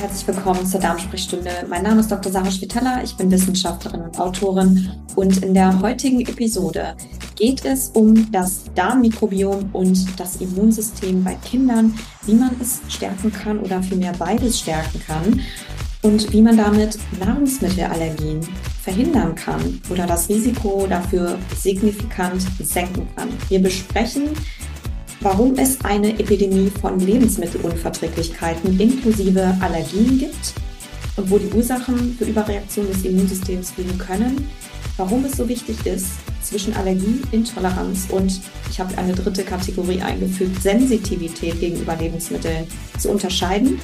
herzlich willkommen zur Darmsprechstunde. Mein Name ist Dr. Sarah Schwitala, ich bin Wissenschaftlerin und Autorin und in der heutigen Episode geht es um das Darmmikrobiom und das Immunsystem bei Kindern, wie man es stärken kann oder vielmehr beides stärken kann und wie man damit Nahrungsmittelallergien verhindern kann oder das Risiko dafür signifikant senken kann. Wir besprechen warum es eine Epidemie von Lebensmittelunverträglichkeiten inklusive Allergien gibt und wo die Ursachen für Überreaktionen des Immunsystems liegen können, warum es so wichtig ist, zwischen Allergie, Intoleranz und, ich habe eine dritte Kategorie eingefügt, Sensitivität gegenüber Lebensmitteln zu unterscheiden,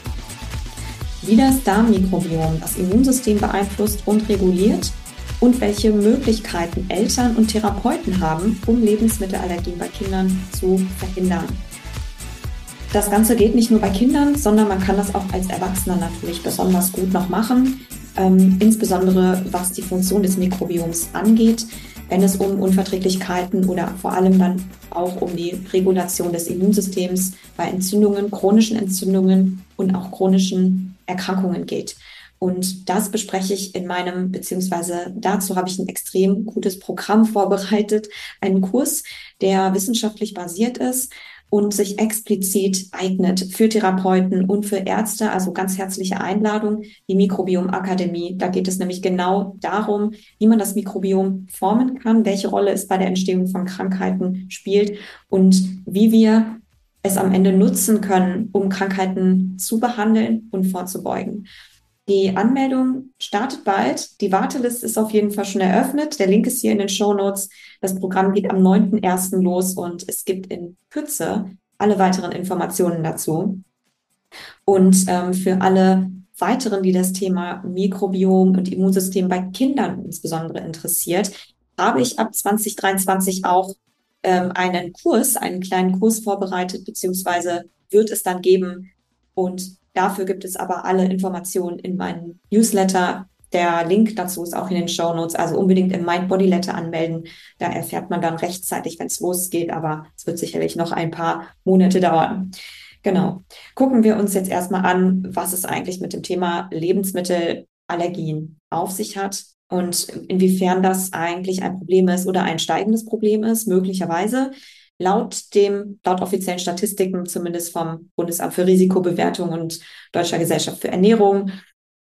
wie das Darmmikrobiom das Immunsystem beeinflusst und reguliert und welche Möglichkeiten Eltern und Therapeuten haben, um Lebensmittelallergien bei Kindern zu verhindern. Das Ganze geht nicht nur bei Kindern, sondern man kann das auch als Erwachsener natürlich besonders gut noch machen, ähm, insbesondere was die Funktion des Mikrobioms angeht, wenn es um Unverträglichkeiten oder vor allem dann auch um die Regulation des Immunsystems bei Entzündungen, chronischen Entzündungen und auch chronischen Erkrankungen geht. Und das bespreche ich in meinem, beziehungsweise dazu habe ich ein extrem gutes Programm vorbereitet, einen Kurs, der wissenschaftlich basiert ist und sich explizit eignet für Therapeuten und für Ärzte. Also ganz herzliche Einladung, die Mikrobiom Akademie. Da geht es nämlich genau darum, wie man das Mikrobiom formen kann, welche Rolle es bei der Entstehung von Krankheiten spielt und wie wir es am Ende nutzen können, um Krankheiten zu behandeln und vorzubeugen. Die Anmeldung startet bald. Die Warteliste ist auf jeden Fall schon eröffnet. Der Link ist hier in den Show Notes. Das Programm geht am 9.1. los und es gibt in Kürze alle weiteren Informationen dazu. Und ähm, für alle weiteren, die das Thema Mikrobiom und Immunsystem bei Kindern insbesondere interessiert, habe ich ab 2023 auch ähm, einen Kurs, einen kleinen Kurs vorbereitet, beziehungsweise wird es dann geben. Und Dafür gibt es aber alle Informationen in meinem Newsletter. Der Link dazu ist auch in den Show Notes. Also unbedingt im Mind Body Letter anmelden. Da erfährt man dann rechtzeitig, wenn es losgeht. Aber es wird sicherlich noch ein paar Monate dauern. Genau. Gucken wir uns jetzt erstmal an, was es eigentlich mit dem Thema Lebensmittelallergien auf sich hat und inwiefern das eigentlich ein Problem ist oder ein steigendes Problem ist, möglicherweise. Laut dem, laut offiziellen Statistiken, zumindest vom Bundesamt für Risikobewertung und Deutscher Gesellschaft für Ernährung,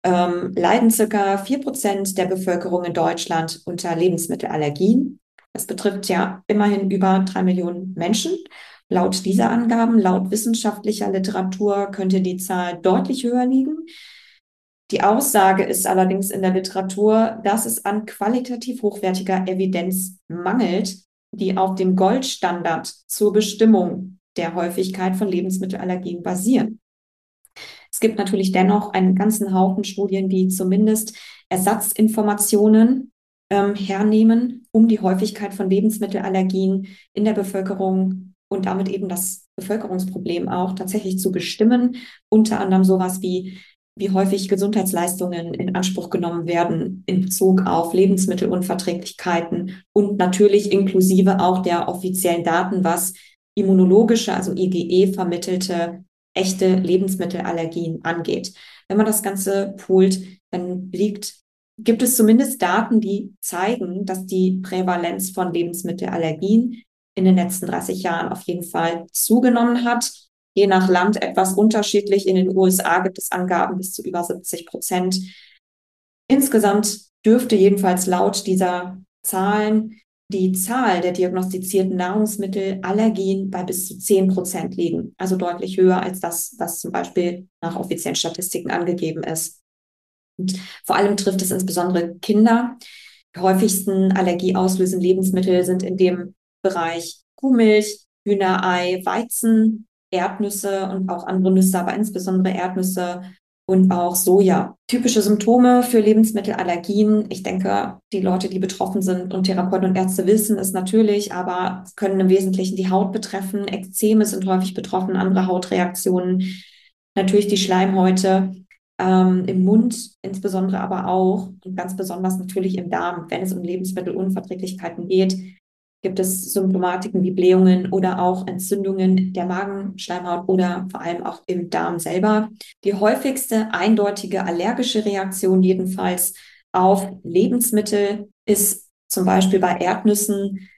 ähm, leiden circa vier Prozent der Bevölkerung in Deutschland unter Lebensmittelallergien. Das betrifft ja immerhin über drei Millionen Menschen. Laut dieser Angaben, laut wissenschaftlicher Literatur könnte die Zahl deutlich höher liegen. Die Aussage ist allerdings in der Literatur, dass es an qualitativ hochwertiger Evidenz mangelt, die auf dem Goldstandard zur Bestimmung der Häufigkeit von Lebensmittelallergien basieren. Es gibt natürlich dennoch einen ganzen Haufen Studien, die zumindest Ersatzinformationen ähm, hernehmen, um die Häufigkeit von Lebensmittelallergien in der Bevölkerung und damit eben das Bevölkerungsproblem auch tatsächlich zu bestimmen. Unter anderem sowas wie wie häufig Gesundheitsleistungen in Anspruch genommen werden in Bezug auf Lebensmittelunverträglichkeiten und natürlich inklusive auch der offiziellen Daten, was immunologische, also IgE vermittelte echte Lebensmittelallergien angeht. Wenn man das Ganze poolt, dann liegt, gibt es zumindest Daten, die zeigen, dass die Prävalenz von Lebensmittelallergien in den letzten 30 Jahren auf jeden Fall zugenommen hat je nach Land etwas unterschiedlich. In den USA gibt es Angaben bis zu über 70 Prozent. Insgesamt dürfte jedenfalls laut dieser Zahlen die Zahl der diagnostizierten Nahrungsmittelallergien bei bis zu 10 Prozent liegen. Also deutlich höher als das, was zum Beispiel nach offiziellen Statistiken angegeben ist. Und vor allem trifft es insbesondere Kinder. Die häufigsten allergieauslösenden Lebensmittel sind in dem Bereich Kuhmilch, Hühnerei, Weizen, Erdnüsse und auch andere Nüsse, aber insbesondere Erdnüsse und auch Soja. Typische Symptome für Lebensmittelallergien. Ich denke, die Leute, die betroffen sind und Therapeuten und Ärzte wissen es natürlich, aber es können im Wesentlichen die Haut betreffen. Ekzeme sind häufig betroffen, andere Hautreaktionen. Natürlich die Schleimhäute ähm, im Mund, insbesondere aber auch und ganz besonders natürlich im Darm, wenn es um Lebensmittelunverträglichkeiten geht. Gibt es Symptomatiken wie Blähungen oder auch Entzündungen der Magenschleimhaut oder vor allem auch im Darm selber. Die häufigste eindeutige allergische Reaktion jedenfalls auf Lebensmittel ist zum Beispiel bei Erdnüssen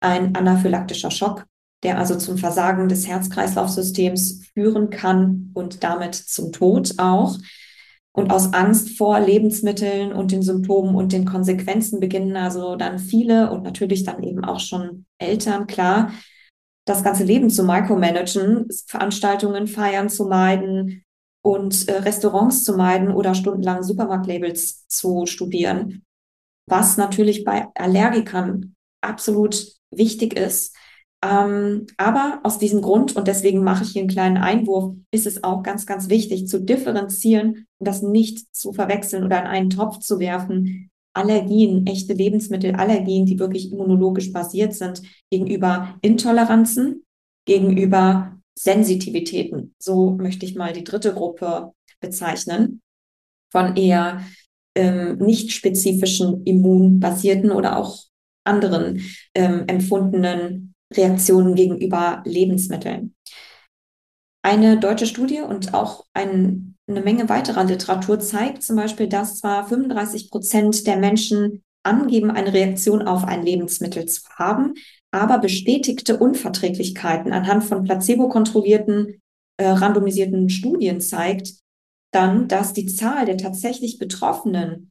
ein anaphylaktischer Schock, der also zum Versagen des Herz-Kreislauf-Systems führen kann und damit zum Tod auch. Und aus Angst vor Lebensmitteln und den Symptomen und den Konsequenzen beginnen also dann viele und natürlich dann eben auch schon Eltern, klar, das ganze Leben zu micromanagen, Veranstaltungen, Feiern zu meiden und äh, Restaurants zu meiden oder stundenlang Supermarktlabels zu studieren. Was natürlich bei Allergikern absolut wichtig ist, ähm, aber aus diesem Grund, und deswegen mache ich hier einen kleinen Einwurf, ist es auch ganz, ganz wichtig zu differenzieren und das nicht zu verwechseln oder in einen Topf zu werfen. Allergien, echte Lebensmittelallergien, die wirklich immunologisch basiert sind, gegenüber Intoleranzen, gegenüber Sensitivitäten. So möchte ich mal die dritte Gruppe bezeichnen von eher ähm, nicht spezifischen immunbasierten oder auch anderen ähm, empfundenen Reaktionen gegenüber Lebensmitteln. Eine deutsche Studie und auch ein, eine Menge weiterer Literatur zeigt zum Beispiel, dass zwar 35 Prozent der Menschen angeben, eine Reaktion auf ein Lebensmittel zu haben, aber bestätigte Unverträglichkeiten anhand von placebo-kontrollierten, äh, randomisierten Studien zeigt dann, dass die Zahl der tatsächlich Betroffenen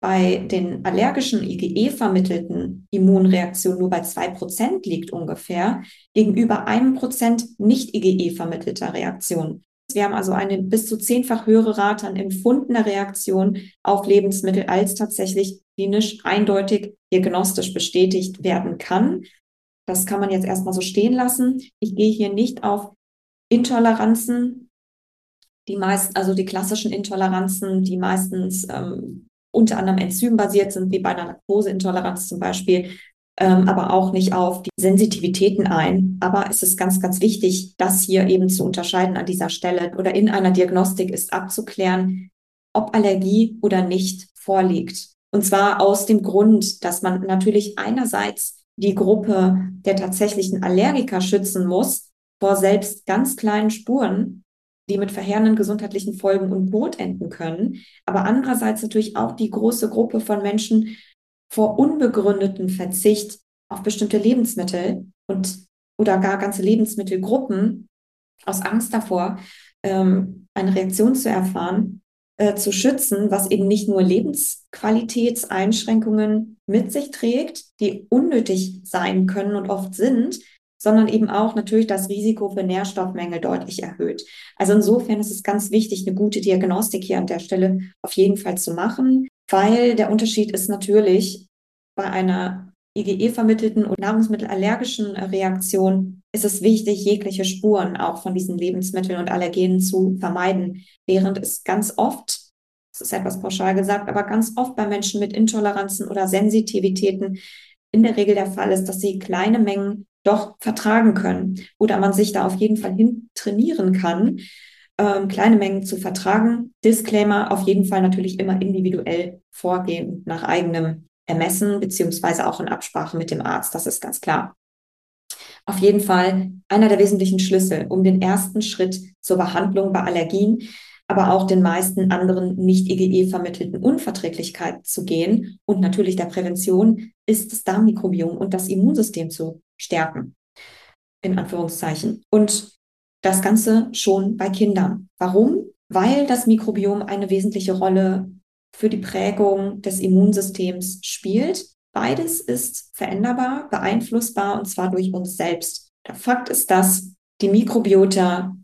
bei den allergischen IgE-vermittelten Immunreaktionen nur bei zwei Prozent liegt ungefähr, gegenüber einem Prozent nicht IgE-vermittelter Reaktionen. Wir haben also eine bis zu zehnfach höhere Rate an empfundener Reaktion auf Lebensmittel, als tatsächlich klinisch eindeutig diagnostisch bestätigt werden kann. Das kann man jetzt erstmal so stehen lassen. Ich gehe hier nicht auf Intoleranzen, die meist, also die klassischen Intoleranzen, die meistens ähm, unter anderem enzymbasiert sind, wie bei einer Laktoseintoleranz zum Beispiel, ähm, aber auch nicht auf die Sensitivitäten ein. Aber es ist ganz, ganz wichtig, das hier eben zu unterscheiden an dieser Stelle oder in einer Diagnostik ist abzuklären, ob Allergie oder nicht vorliegt. Und zwar aus dem Grund, dass man natürlich einerseits die Gruppe der tatsächlichen Allergiker schützen muss vor selbst ganz kleinen Spuren, die mit verheerenden gesundheitlichen Folgen und Tod enden können, aber andererseits natürlich auch die große Gruppe von Menschen vor unbegründeten Verzicht auf bestimmte Lebensmittel und oder gar ganze Lebensmittelgruppen aus Angst davor, ähm, eine Reaktion zu erfahren, äh, zu schützen, was eben nicht nur Lebensqualitätseinschränkungen mit sich trägt, die unnötig sein können und oft sind, sondern eben auch natürlich das Risiko für Nährstoffmängel deutlich erhöht. Also insofern ist es ganz wichtig, eine gute Diagnostik hier an der Stelle auf jeden Fall zu machen, weil der Unterschied ist natürlich bei einer IgE-vermittelten und nahrungsmittelallergischen Reaktion ist es wichtig, jegliche Spuren auch von diesen Lebensmitteln und Allergenen zu vermeiden, während es ganz oft das ist etwas pauschal gesagt, aber ganz oft bei Menschen mit Intoleranzen oder Sensitivitäten in der Regel der Fall ist, dass sie kleine Mengen doch vertragen können oder man sich da auf jeden Fall hin trainieren kann, ähm, kleine Mengen zu vertragen. Disclaimer, auf jeden Fall natürlich immer individuell vorgehen nach eigenem Ermessen, beziehungsweise auch in Absprache mit dem Arzt, das ist ganz klar. Auf jeden Fall einer der wesentlichen Schlüssel, um den ersten Schritt zur Behandlung bei Allergien aber auch den meisten anderen nicht IgE vermittelten Unverträglichkeiten zu gehen und natürlich der Prävention ist das Darmmikrobiom und das Immunsystem zu stärken. In Anführungszeichen. Und das Ganze schon bei Kindern. Warum? Weil das Mikrobiom eine wesentliche Rolle für die Prägung des Immunsystems spielt. Beides ist veränderbar, beeinflussbar und zwar durch uns selbst. Der Fakt ist, dass die Mikrobiota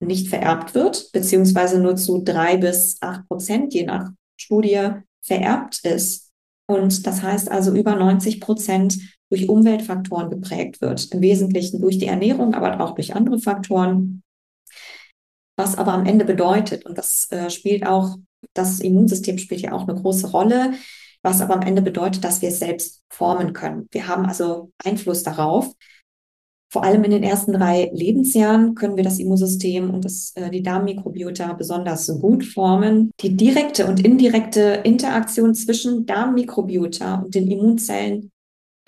nicht vererbt wird, beziehungsweise nur zu drei bis acht Prozent je nach Studie vererbt ist. Und das heißt also über 90 Prozent durch Umweltfaktoren geprägt wird. Im Wesentlichen durch die Ernährung, aber auch durch andere Faktoren. Was aber am Ende bedeutet, und das äh, spielt auch, das Immunsystem spielt ja auch eine große Rolle, was aber am Ende bedeutet, dass wir es selbst formen können. Wir haben also Einfluss darauf. Vor allem in den ersten drei Lebensjahren können wir das Immunsystem und das, äh, die Darmmikrobiota besonders gut formen. Die direkte und indirekte Interaktion zwischen Darmmikrobiota und den Immunzellen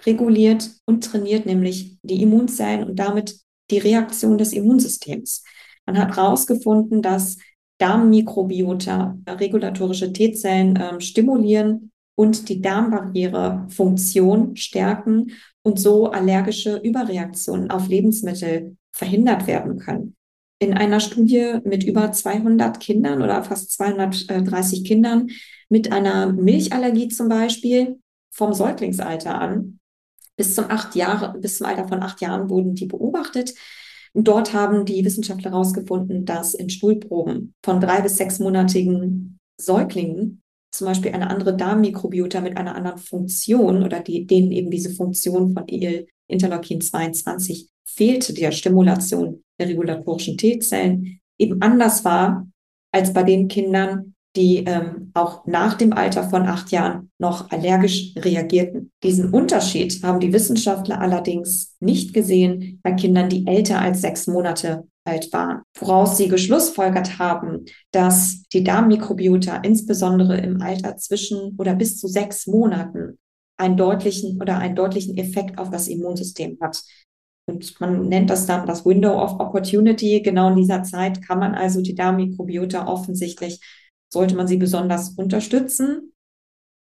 reguliert und trainiert nämlich die Immunzellen und damit die Reaktion des Immunsystems. Man hat herausgefunden, dass Darmmikrobiota regulatorische T-Zellen äh, stimulieren und die Darmbarriere-Funktion stärken und so allergische Überreaktionen auf Lebensmittel verhindert werden können. In einer Studie mit über 200 Kindern oder fast 230 Kindern mit einer Milchallergie zum Beispiel vom Säuglingsalter an bis zum acht Jahre, bis zum Alter von acht Jahren wurden die beobachtet. Dort haben die Wissenschaftler herausgefunden, dass in Stuhlproben von drei bis sechsmonatigen Säuglingen zum Beispiel eine andere Darmmikrobiota mit einer anderen Funktion oder die, denen eben diese Funktion von IL Interleukin 22 fehlte, der Stimulation der regulatorischen T-Zellen, eben anders war als bei den Kindern, die ähm, auch nach dem Alter von acht Jahren noch allergisch reagierten. Diesen Unterschied haben die Wissenschaftler allerdings nicht gesehen bei Kindern, die älter als sechs Monate alt waren, woraus sie geschlussfolgert haben, dass die Darmmikrobiota insbesondere im Alter zwischen oder bis zu sechs Monaten einen deutlichen oder einen deutlichen Effekt auf das Immunsystem hat. Und man nennt das dann das Window of Opportunity. Genau in dieser Zeit kann man also die Darmmikrobiota offensichtlich sollte man sie besonders unterstützen,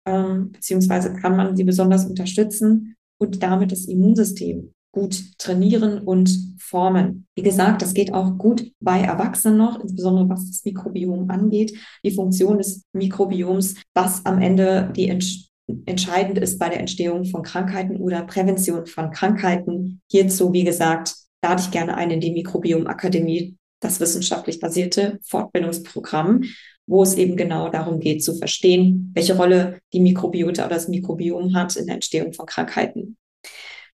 ähm, beziehungsweise kann man sie besonders unterstützen und damit das Immunsystem gut trainieren und formen. Wie gesagt, das geht auch gut bei Erwachsenen noch, insbesondere was das Mikrobiom angeht, die Funktion des Mikrobioms, was am Ende die Entsch entscheidend ist bei der Entstehung von Krankheiten oder Prävention von Krankheiten. Hierzu, wie gesagt, lade ich gerne ein in die Mikrobiom Akademie, das wissenschaftlich basierte Fortbildungsprogramm wo es eben genau darum geht zu verstehen, welche Rolle die Mikrobiota oder das Mikrobiom hat in der Entstehung von Krankheiten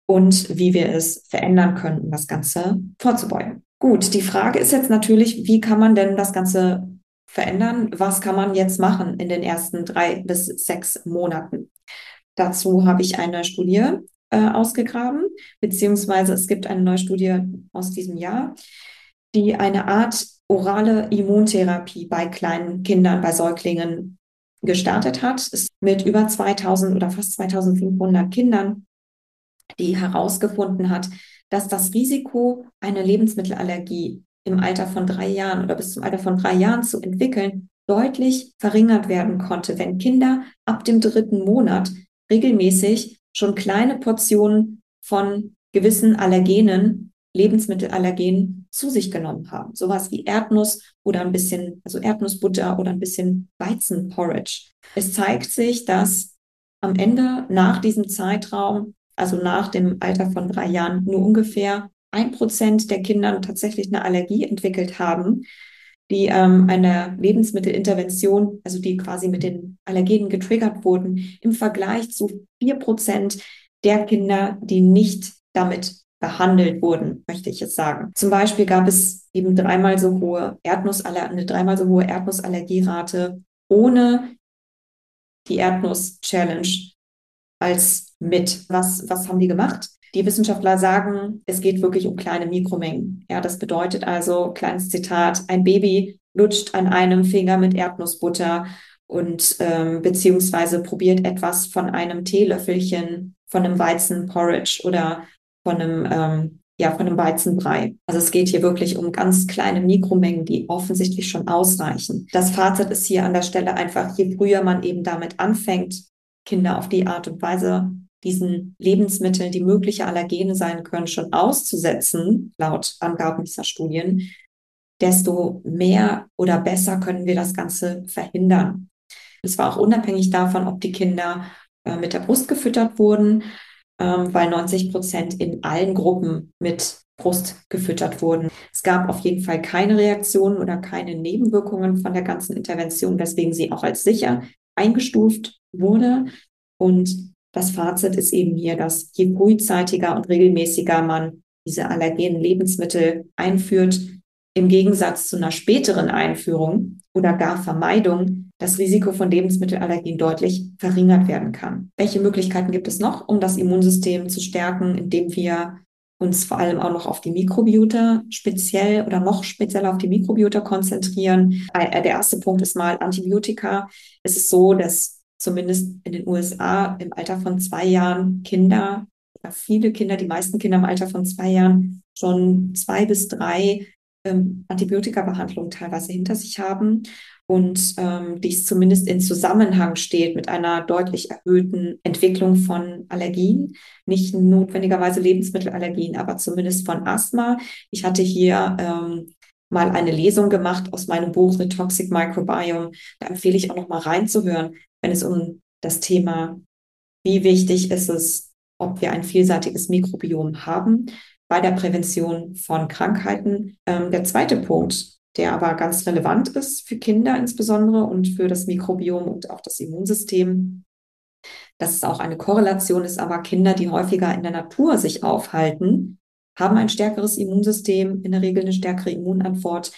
und wie wir es verändern können, um das Ganze vorzubeugen. Gut, die Frage ist jetzt natürlich, wie kann man denn das Ganze verändern? Was kann man jetzt machen in den ersten drei bis sechs Monaten? Dazu habe ich eine Studie äh, ausgegraben, beziehungsweise es gibt eine neue Studie aus diesem Jahr, die eine Art orale Immuntherapie bei kleinen Kindern, bei Säuglingen gestartet hat. Es mit über 2000 oder fast 2500 Kindern, die herausgefunden hat, dass das Risiko, eine Lebensmittelallergie im Alter von drei Jahren oder bis zum Alter von drei Jahren zu entwickeln, deutlich verringert werden konnte, wenn Kinder ab dem dritten Monat regelmäßig schon kleine Portionen von gewissen Allergenen Lebensmittelallergen zu sich genommen haben. Sowas wie Erdnuss oder ein bisschen, also Erdnussbutter oder ein bisschen Weizenporridge. Es zeigt sich, dass am Ende nach diesem Zeitraum, also nach dem Alter von drei Jahren, nur ungefähr ein Prozent der Kinder tatsächlich eine Allergie entwickelt haben, die ähm, einer Lebensmittelintervention, also die quasi mit den Allergenen getriggert wurden, im Vergleich zu vier Prozent der Kinder, die nicht damit behandelt wurden, möchte ich jetzt sagen. Zum Beispiel gab es eben dreimal so hohe Erdnussaller eine dreimal so hohe Erdnussallergierate ohne die Erdnuss-Challenge als mit. Was, was haben die gemacht? Die Wissenschaftler sagen, es geht wirklich um kleine Mikromengen. Ja, das bedeutet also, kleines Zitat, ein Baby lutscht an einem Finger mit Erdnussbutter und ähm, beziehungsweise probiert etwas von einem Teelöffelchen von einem Weizenporridge oder von einem, ähm, ja, von einem Weizenbrei. Also es geht hier wirklich um ganz kleine Mikromengen, die offensichtlich schon ausreichen. Das Fazit ist hier an der Stelle einfach, je früher man eben damit anfängt, Kinder auf die Art und Weise diesen Lebensmitteln, die mögliche Allergene sein können, schon auszusetzen, laut Angaben dieser Studien, desto mehr oder besser können wir das Ganze verhindern. Es war auch unabhängig davon, ob die Kinder äh, mit der Brust gefüttert wurden ähm, weil 90 Prozent in allen Gruppen mit Brust gefüttert wurden. Es gab auf jeden Fall keine Reaktionen oder keine Nebenwirkungen von der ganzen Intervention, weswegen sie auch als sicher eingestuft wurde. Und das Fazit ist eben hier, dass je frühzeitiger und regelmäßiger man diese allergenen Lebensmittel einführt, im Gegensatz zu einer späteren Einführung oder gar Vermeidung das Risiko von Lebensmittelallergien deutlich verringert werden kann. Welche Möglichkeiten gibt es noch, um das Immunsystem zu stärken, indem wir uns vor allem auch noch auf die Mikrobiota speziell oder noch speziell auf die Mikrobiota konzentrieren. Äh, der erste Punkt ist mal Antibiotika. Es ist so, dass zumindest in den USA im Alter von zwei Jahren Kinder viele Kinder, die meisten Kinder im Alter von zwei Jahren schon zwei bis drei ähm, Antibiotika-Behandlungen teilweise hinter sich haben und ähm, dies zumindest in Zusammenhang steht mit einer deutlich erhöhten Entwicklung von Allergien, nicht notwendigerweise Lebensmittelallergien, aber zumindest von Asthma. Ich hatte hier ähm, mal eine Lesung gemacht aus meinem Buch The Toxic Microbiome. Da empfehle ich auch noch mal reinzuhören, wenn es um das Thema, wie wichtig ist es, ob wir ein vielseitiges Mikrobiom haben bei der Prävention von Krankheiten. Ähm, der zweite Punkt, der aber ganz relevant ist für Kinder insbesondere und für das Mikrobiom und auch das Immunsystem, dass es auch eine Korrelation ist, aber Kinder, die häufiger in der Natur sich aufhalten, haben ein stärkeres Immunsystem, in der Regel eine stärkere Immunantwort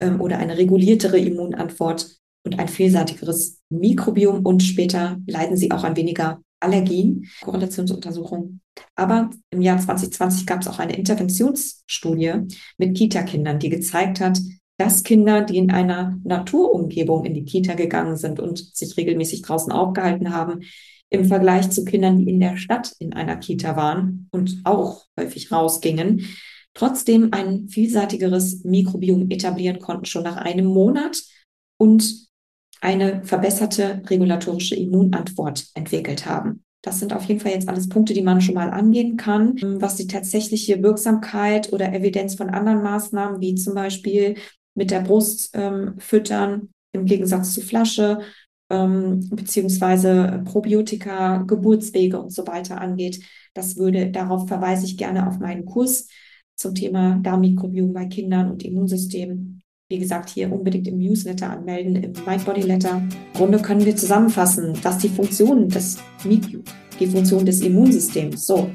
ähm, oder eine reguliertere Immunantwort und ein vielseitigeres Mikrobiom und später leiden sie auch an weniger Allergien, Korrelationsuntersuchung. Aber im Jahr 2020 gab es auch eine Interventionsstudie mit Kita-Kindern, die gezeigt hat, dass Kinder, die in einer Naturumgebung in die Kita gegangen sind und sich regelmäßig draußen aufgehalten haben, im Vergleich zu Kindern, die in der Stadt in einer Kita waren und auch häufig rausgingen, trotzdem ein vielseitigeres Mikrobiom etablieren konnten, schon nach einem Monat und eine verbesserte regulatorische Immunantwort entwickelt haben. Das sind auf jeden Fall jetzt alles Punkte, die man schon mal angehen kann. Was die tatsächliche Wirksamkeit oder Evidenz von anderen Maßnahmen, wie zum Beispiel mit der Brust ähm, füttern, im Gegensatz zu Flasche ähm, beziehungsweise Probiotika, Geburtswege und so weiter angeht. Das würde, darauf verweise ich gerne auf meinen Kurs zum Thema Darmmikrobiom bei Kindern und Immunsystem. Wie gesagt, hier unbedingt im Newsletter anmelden, im Mindbody-Letter. Im Grunde können wir zusammenfassen, dass die Funktion des, die Funktion des Immunsystems so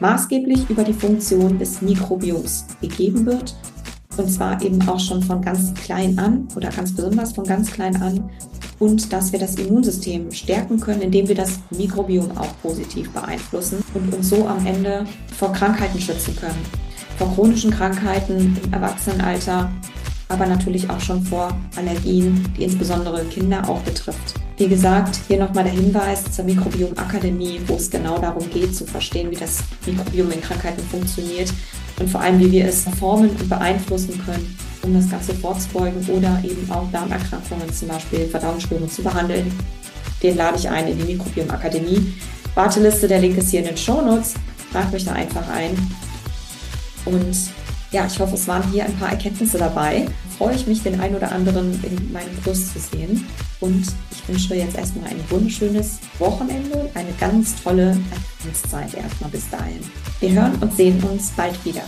maßgeblich über die Funktion des Mikrobioms gegeben wird und zwar eben auch schon von ganz klein an oder ganz besonders von ganz klein an und dass wir das Immunsystem stärken können, indem wir das Mikrobiom auch positiv beeinflussen und uns so am Ende vor Krankheiten schützen können. Vor chronischen Krankheiten im Erwachsenenalter, aber natürlich auch schon vor Allergien, die insbesondere Kinder auch betrifft. Wie gesagt, hier nochmal der Hinweis zur Mikrobiomakademie, wo es genau darum geht, zu verstehen, wie das Mikrobiom in Krankheiten funktioniert und vor allem, wie wir es formen und beeinflussen können um das Ganze vorzubeugen oder eben auch Darmerkrankungen, zum Beispiel Verdauungsstörungen zu behandeln. Den lade ich ein in die Mikrobiom Akademie. Warteliste, der Link ist hier in den Show Notes. Tragt mich da einfach ein. Und ja, ich hoffe, es waren hier ein paar Erkenntnisse dabei. Freue ich mich, den einen oder anderen in meinem Kurs zu sehen. Und ich wünsche jetzt erstmal ein wunderschönes Wochenende, eine ganz tolle Adventszeit erstmal bis dahin. Wir hören und sehen uns bald wieder.